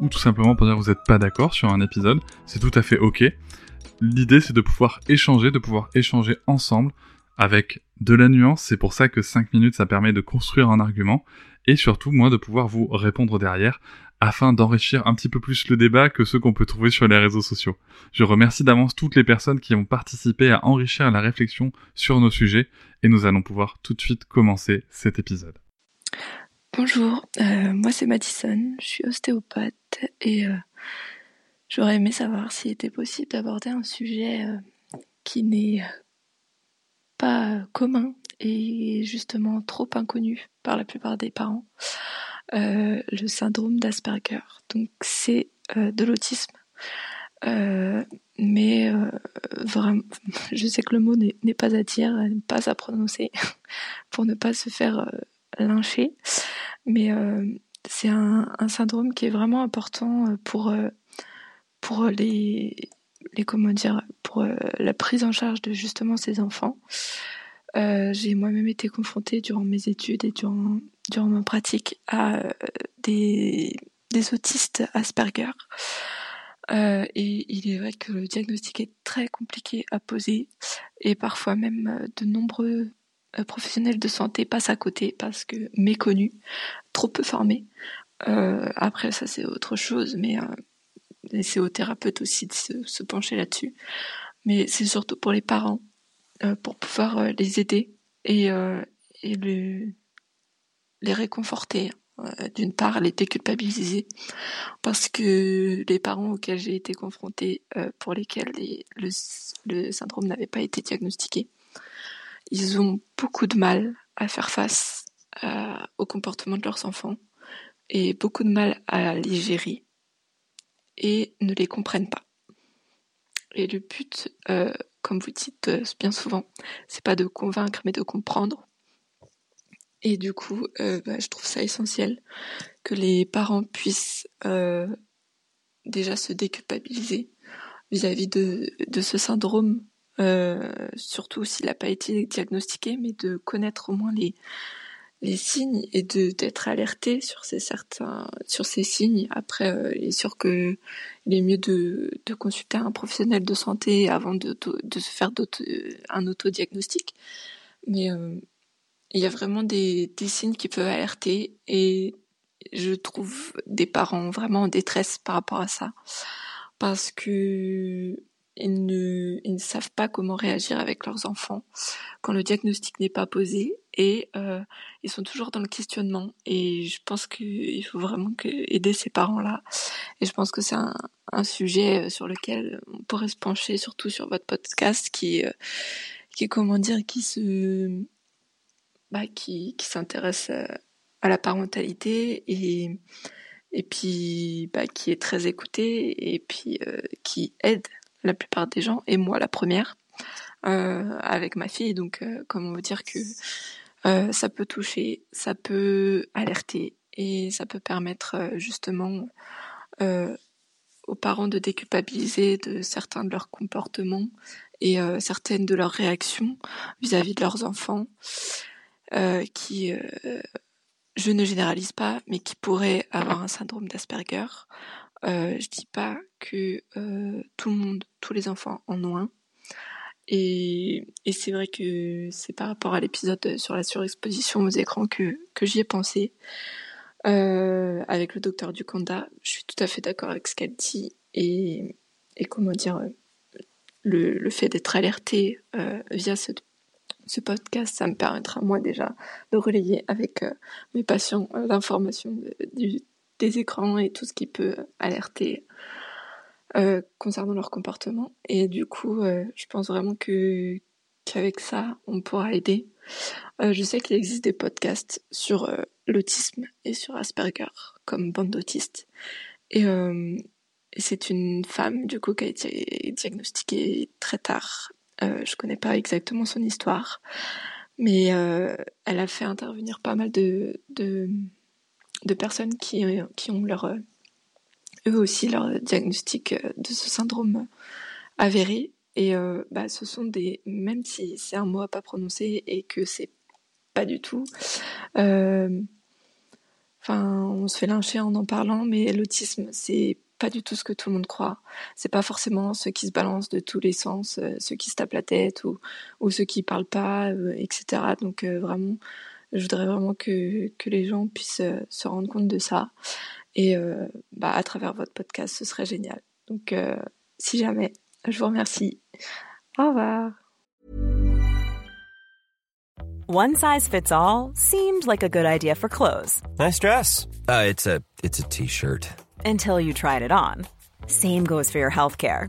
ou tout simplement pour dire que vous n'êtes pas d'accord sur un épisode, c'est tout à fait ok. L'idée c'est de pouvoir échanger, de pouvoir échanger ensemble avec de la nuance, c'est pour ça que 5 minutes ça permet de construire un argument, et surtout moi de pouvoir vous répondre derrière afin d'enrichir un petit peu plus le débat que ceux qu'on peut trouver sur les réseaux sociaux. Je remercie d'avance toutes les personnes qui ont participé à enrichir la réflexion sur nos sujets et nous allons pouvoir tout de suite commencer cet épisode. Bonjour, euh, moi c'est Madison, je suis ostéopathe et euh, j'aurais aimé savoir s'il était possible d'aborder un sujet euh, qui n'est pas commun et justement trop inconnu par la plupart des parents. Euh, le syndrome d'Asperger. Donc c'est euh, de l'autisme. Euh, mais vraiment, je sais que le mot n'est pas à dire, pas à prononcer pour ne pas se faire lyncher. Mais c'est un, syndrome qui est vraiment important pour pour les les comment dire pour la prise en charge de justement ces enfants. Euh, j'ai moi-même été confrontée durant mes études et durant, durant ma pratique à euh, des, des autistes Asperger. Euh, et il est vrai que le diagnostic est très compliqué à poser et parfois même euh, de nombreux professionnels de santé passent à côté parce que méconnus, trop peu formés. après ça c'est autre chose, mais c'est aux thérapeutes aussi de se, pencher là-dessus. Mais c'est surtout pour les parents euh, pour pouvoir euh, les aider et, euh, les réconforter. D'une part, les déculpabiliser parce que les parents auxquels j'ai été confrontée, pour lesquels le, le syndrome n'avait pas été diagnostiqué, ils ont beaucoup de mal à faire face au comportement de leurs enfants et beaucoup de mal à les gérer et ne les comprennent pas. Et le but comme vous dites euh, bien souvent, c'est pas de convaincre mais de comprendre. Et du coup, euh, bah, je trouve ça essentiel que les parents puissent euh, déjà se déculpabiliser vis-à-vis de ce syndrome, surtout s'il n'a pas été diagnostiqué, mais de connaître au moins les, les signes et de d'être alerté sur ces certains sur ces signes. Après euh, il est sûr que il est mieux de, de consulter un professionnel de santé avant de, de, se faire un autodiagnostic. Mais euh, il y a vraiment des, des signes qui peuvent alerter et je trouve des parents vraiment en détresse par rapport à ça. Parce que ils ne, savent pas comment réagir avec leurs enfants quand le diagnostic n'est pas posé et euh, ils sont toujours dans le questionnement. Et je pense qu'il faut vraiment aider ces parents-là. Et je pense que c'est un, sujet sur lequel on pourrait se pencher surtout sur votre podcast qui euh, qui comment dire qui se bah, qui, qui s'intéresse euh, à la parentalité et et puis bah, qui est très écouté et puis euh, qui aide la plupart des gens, et moi la première, euh, avec ma fille. Donc, euh, comment vous dire que euh, ça peut toucher, ça peut alerter, et ça peut permettre justement aux parents de déculpabiliser de certains de leurs comportements et certaines de leurs réactions vis-à-vis de leurs enfants, qui je ne généralise pas, mais qui pourraient avoir un syndrome d'Asperger. Euh, je dis pas que euh, tout le monde, tous les enfants en ont un. Et, c'est vrai que c'est par rapport à l'épisode sur la surexposition aux écrans que, j'y ai pensé. Euh, avec le docteur Ducanda, je suis tout à fait d'accord avec ce qu'elle dit. Et, comment dire, le, fait d'être alerté via ce, podcast, ça me permettra moi déjà de relayer avec mes patients l'information des écrans et tout ce qui peut alerter concernant leur comportement. Et du coup, je pense vraiment que qu'avec ça, on pourra aider. je sais qu'il existe des podcasts sur l'autisme et sur Asperger comme bande d'autistes. Et, euh, c'est une femme du coup qui a été diagnostiquée très tard. Euh, je connais pas exactement son histoire, mais euh, elle a fait intervenir pas mal de, de personnes qui, qui ont leur eux aussi leur diagnostic de ce syndrome avéré. Et euh, bah, ce sont des, même si c'est un mot à pas prononcer et que c'est pas du tout, euh, Enfin, on se fait lyncher en en parlant, mais l'autisme, c'est pas du tout ce que tout le monde croit. C'est pas forcément ceux qui se balancent de tous les sens, euh, ceux qui se tapent la tête ou, ou ceux qui parlent pas, euh, etc. Donc euh, vraiment, je voudrais vraiment que, que les gens puissent se rendre compte de ça. Et bah, à travers votre podcast, ce serait génial. Donc si jamais, je vous remercie. Au revoir. One size fits all seemed like a good idea for clothes. Nice dress. Uh, it's a it's a t-shirt. Until you tried it on. Same goes for your healthcare.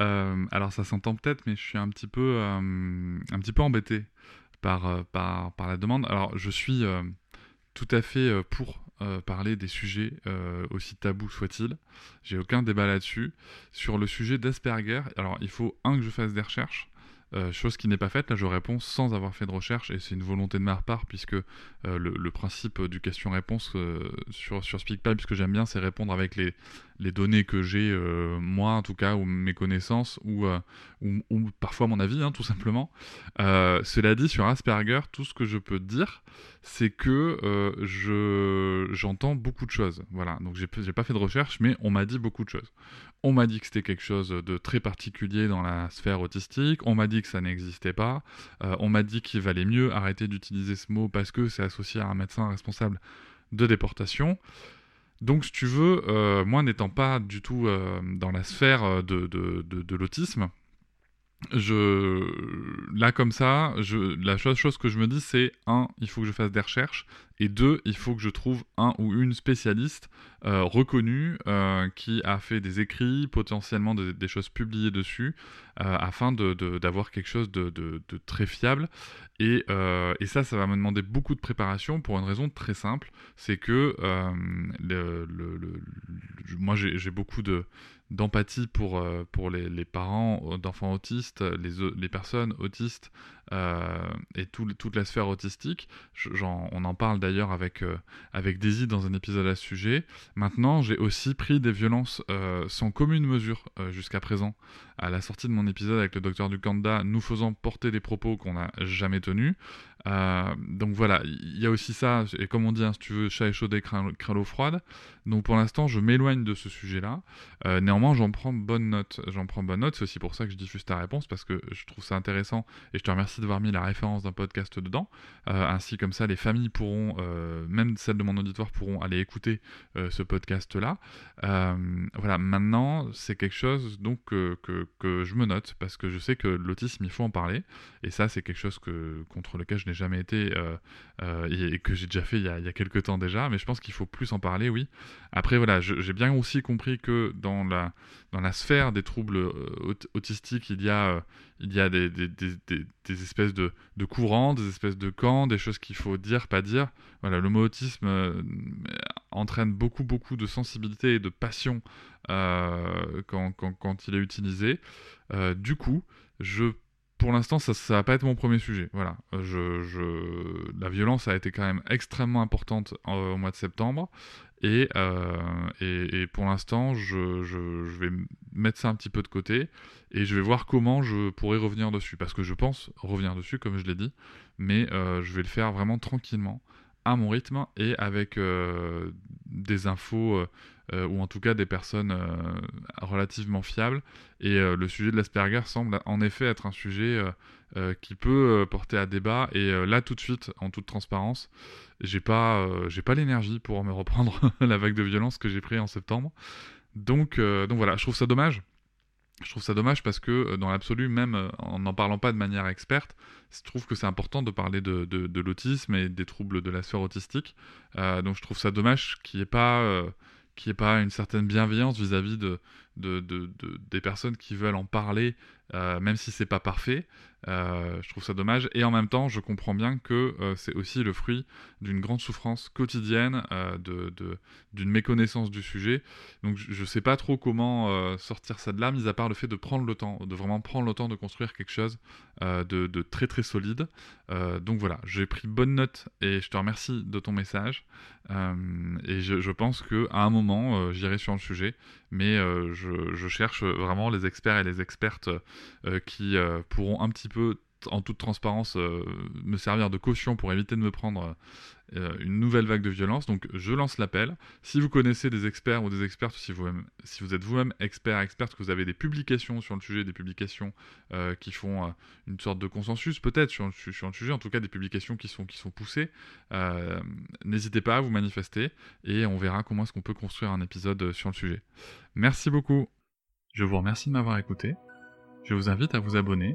Euh, alors ça s'entend peut-être, mais je suis un petit peu, euh, un petit peu embêté par, par, par, la demande. Alors je suis tout à fait pour parler des sujets aussi tabous soient-ils. J'ai aucun débat là-dessus. Sur le sujet d'Asperger, alors il faut un que je fasse des recherches. Euh, chose qui n'est pas faite, là je réponds sans avoir fait de recherche et c'est une volonté de ma part puisque euh, le, principe du question-réponse euh, sur, sur SpeakPipe, ce que j'aime bien, c'est répondre avec les, les données que j'ai, moi en tout cas, ou mes connaissances, ou, ou, parfois mon avis, hein, tout simplement. cela dit, sur Asperger, tout ce que je peux dire, c'est que je, j'entends beaucoup de choses. Voilà, donc j'ai, pas fait de recherche, mais on m'a dit beaucoup de choses. On m'a dit que c'était quelque chose de très particulier dans la sphère autistique. On m'a dit que ça n'existait pas. Euh, on m'a dit qu'il valait mieux arrêter d'utiliser ce mot parce que c'est associé à un médecin responsable de déportation. Donc, si tu veux, euh, moi n'étant pas du tout euh, dans la sphère de, de l'autisme, je là comme ça, la chose que je me dis c'est un, il faut que je fasse des recherches et deux, il faut que je trouve un ou une spécialiste euh, reconnue euh, qui a fait des écrits, potentiellement des choses publiées dessus, euh, afin d'avoir quelque chose de, très fiable. Et, ça, ça va me demander beaucoup de préparation pour une raison très simple, c'est que moi j'ai beaucoup de d'empathie pour, les parents d'enfants autistes, les, les personnes autistes euh, et tout, toute la sphère autistique. on en parle d'ailleurs avec, euh, avec Daisy dans un épisode à ce sujet. Maintenant, j'ai aussi pris des violences sans commune mesure jusqu'à présent. À la sortie de mon épisode avec le docteur Dukanda, nous faisant porter des propos qu'on n'a jamais tenus. Donc voilà, il y a aussi ça, et comme on dit, hein, si tu veux, chat échaudé, craint, l'eau froide. Donc pour l'instant, je m'éloigne de ce sujet-là. néanmoins, j'en prends bonne note. J'en prends bonne note, c'est aussi pour ça que je diffuse ta réponse, parce que je trouve ça intéressant, et je te remercie d'avoir mis la référence d'un podcast dedans. Euh, ainsi comme ça, les familles pourront, euh, même celles de mon auditoire, pourront aller écouter euh, ce podcast-là. voilà, maintenant, c'est quelque chose donc que, que, je me note parce que je sais que l'autisme, il faut en parler. Et ça, c'est quelque chose que, contre lequel je n'ai jamais été et, que j'ai déjà fait il y, a, il quelques temps déjà. Mais je pense qu'il faut plus en parler, oui. Après, voilà, j'ai bien aussi compris que dans la, dans la sphère des troubles autistiques, il y a il y a des, des, des, espèces de, de, courants, des espèces de camps, des choses qu'il faut dire, pas dire. Voilà, le mot autisme euh, entraîne beaucoup, beaucoup de sensibilité et de passion euh, quand, quand, il est utilisé. Euh, du coup, je pour l'instant, ça ne va pas être mon premier sujet. Voilà. La violence a été quand même extrêmement importante au mois de septembre. Et, et, pour l'instant, je, je, vais mettre ça un petit peu de côté et je vais voir comment je pourrais revenir dessus. Parce que je pense revenir dessus, comme je l'ai dit, mais je vais le faire vraiment tranquillement à mon rythme et avec euh, des infos euh, euh, ou en tout cas des personnes relativement fiables. Et le sujet de l'Asperger semble en effet être un sujet qui peut porter à débat. Et là, tout de suite, en toute transparence, j'ai pas, j'ai pas l'énergie pour me reprendre la vague de violence que j'ai pris en septembre. Donc, donc voilà, je trouve ça dommage je trouve ça dommage parce que euh, dans l'absolu, même euh, en n'en parlant pas de manière experte, je trouve que c'est important de parler de, l'autisme et des troubles de la sphère autistique. Euh, donc je trouve ça dommage qu'il n'y ait pas ait pas une certaine bienveillance vis-à-vis de, des personnes qui veulent en parler, même si c'est pas parfait. Euh, je trouve ça dommage. Et en même temps, je comprends bien que euh, c'est aussi le fruit d'une grande souffrance quotidienne, euh, d'une méconnaissance du sujet. Donc je ne sais pas trop comment sortir ça de là, mis à part le fait de prendre le temps, de vraiment prendre le temps de construire quelque chose de, très très solide. donc voilà, j'ai pris bonne note et je te remercie de ton message. et je, pense qu'à un moment, j'irai sur le sujet, mais je, je, cherche vraiment les experts et les expertes qui pourront un petit peu en toute transparence euh, me servir de caution pour éviter de me prendre euh, une nouvelle vague de violence. Donc je lance l'appel. Si vous connaissez des experts ou des expertes, si vous, si vous êtes vous-même expert, experte, que vous avez des publications sur le sujet, des publications euh, qui font une sorte de consensus peut-être sur, sur, le sujet, en tout cas des publications qui sont, qui sont poussées, n'hésitez pas à vous manifester et on verra comment est-ce qu'on peut construire un épisode sur le sujet. Merci beaucoup. Je vous remercie de m'avoir écouté. Je vous invite à vous abonner